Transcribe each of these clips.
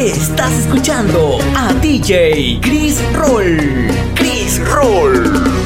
Estás escuchando a DJ Chris Roll. Chris Roll.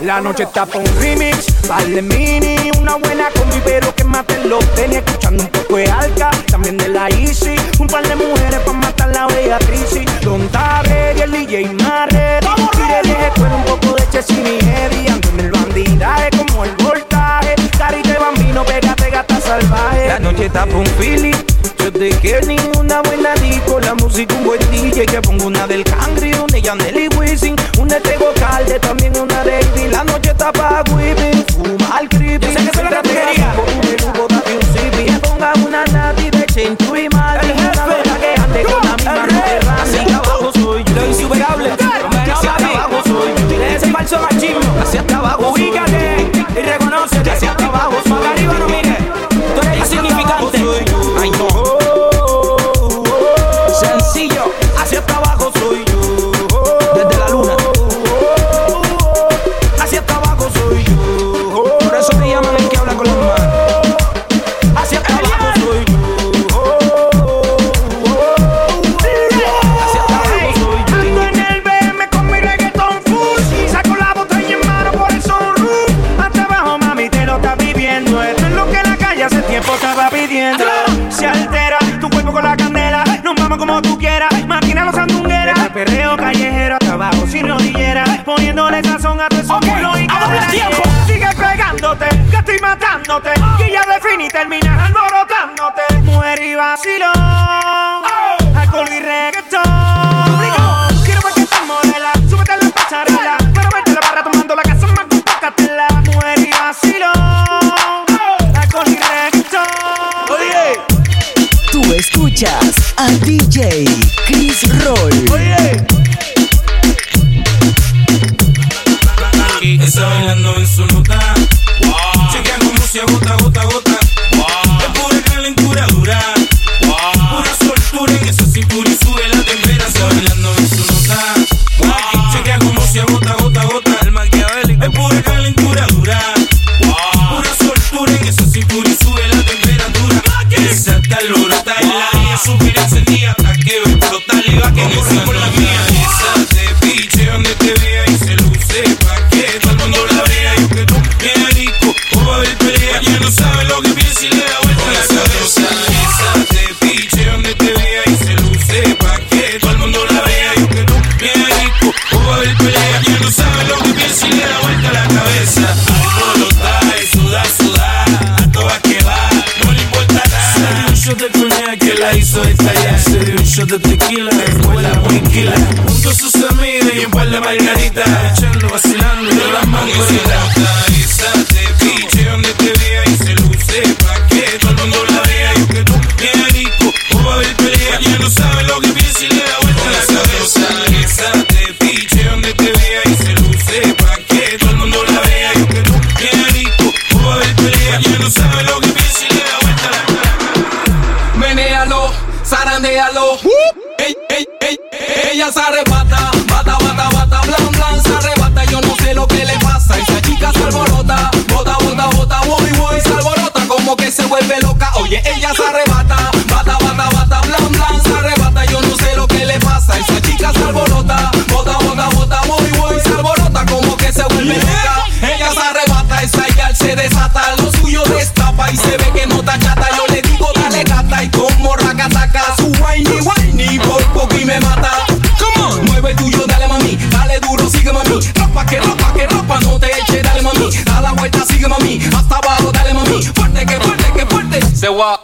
La noche está por un remix, vale mini, una buena combi, pero que mate los tenis, escuchando un poco de alca, también de la Easy, un par de mujeres para matar la Beatriz, Don Tabre y el DJ Marre, y le escuela un poco de Chessini Heavy, ando en el bandidaje como el voltaje, carita bambino, pégate gata la noche está por un feeling, yo te quiero ni una buena disco, la música un buen DJ, que pongo una del Cangri, una Yaneli Wisin, una de Calde, también una de la noche está pa' whipping, de su okay, tiempo. Sigue pegándote, que estoy matándote. Oh. Y ya define y termina alborotándote. Mujer y vacilón, oh. alcohol y reggaetón. Quiero ver que te modela, súbete a la pasarela. Quiero verte la barra tomando la casa más con pocatela. Mujer y vacilón, oh. alcohol y reggaetón. Oye, tú escuchas a DJ Chris Roll. Oye. absoluta. tequila, escuela muy ropa, que ropa no te eche, dale mami. Da la vuelta, sigue mami. Hasta abajo, dale mami. Fuerte, que fuerte, que fuerte. Se va.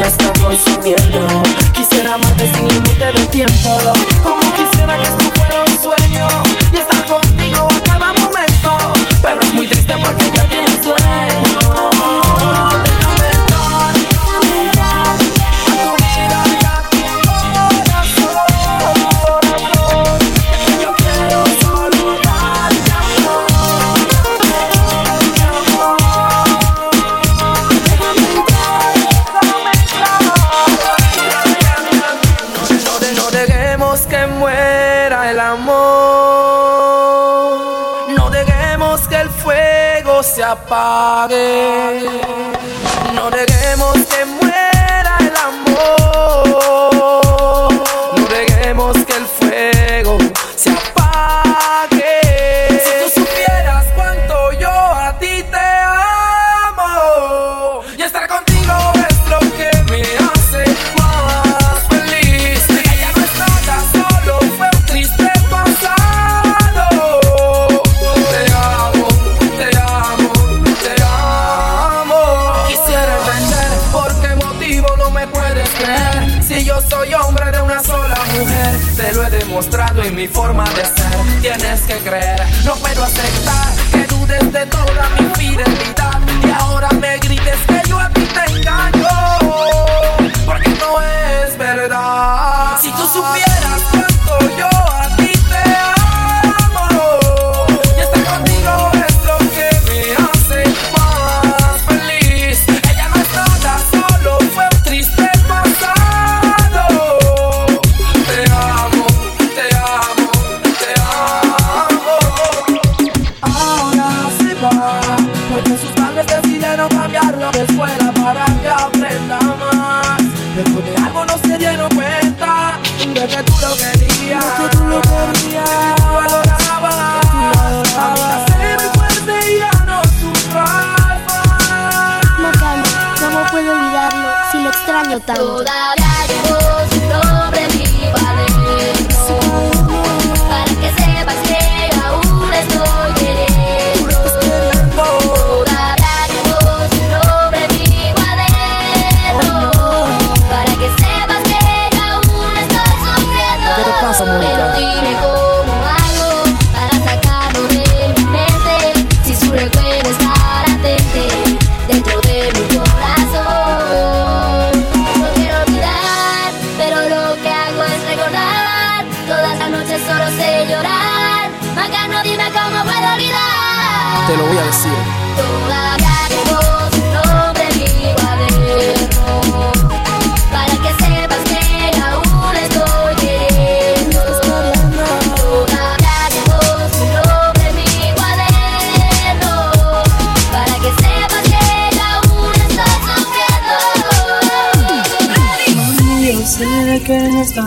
me está consumiendo. Quisiera amarte sin límite de tiempo. No neguemos que muera el amor. No neguemos que el fuego se apague. mi forma de ser. Tienes que creer, no puedo aceptar que dudes de toda mi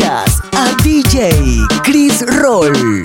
a DJ Chris Roll.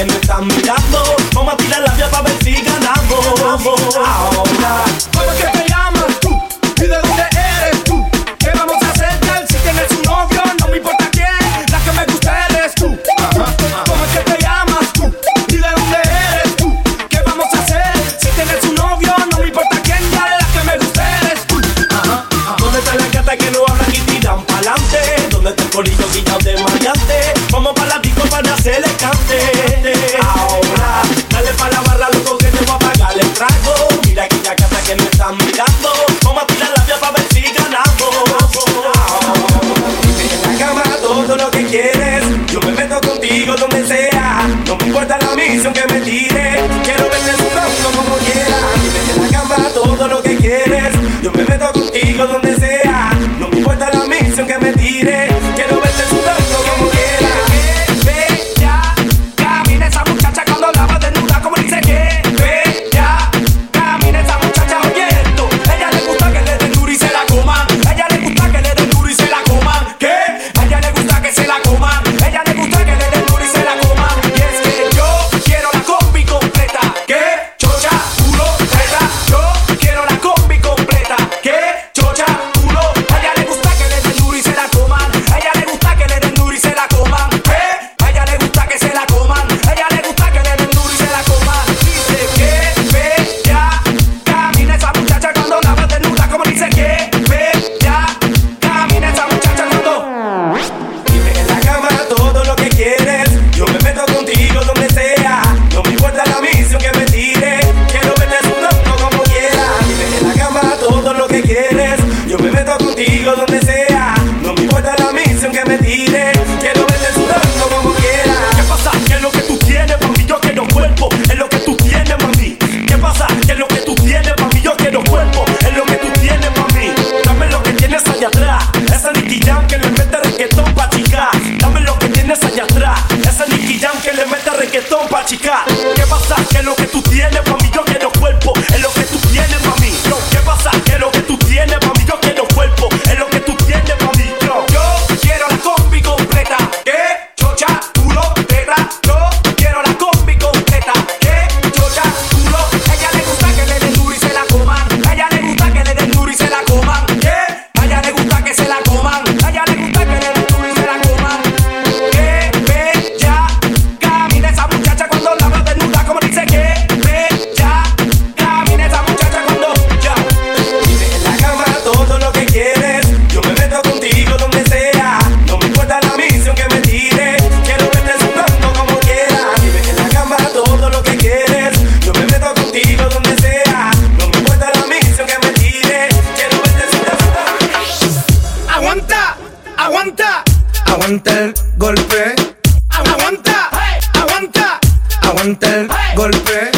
que no están mirando. Vamos a tirar la vía para ver si ganamos. Ahora, I'm que me tire golpe. Aguanta, aguanta, aguanta el golpe.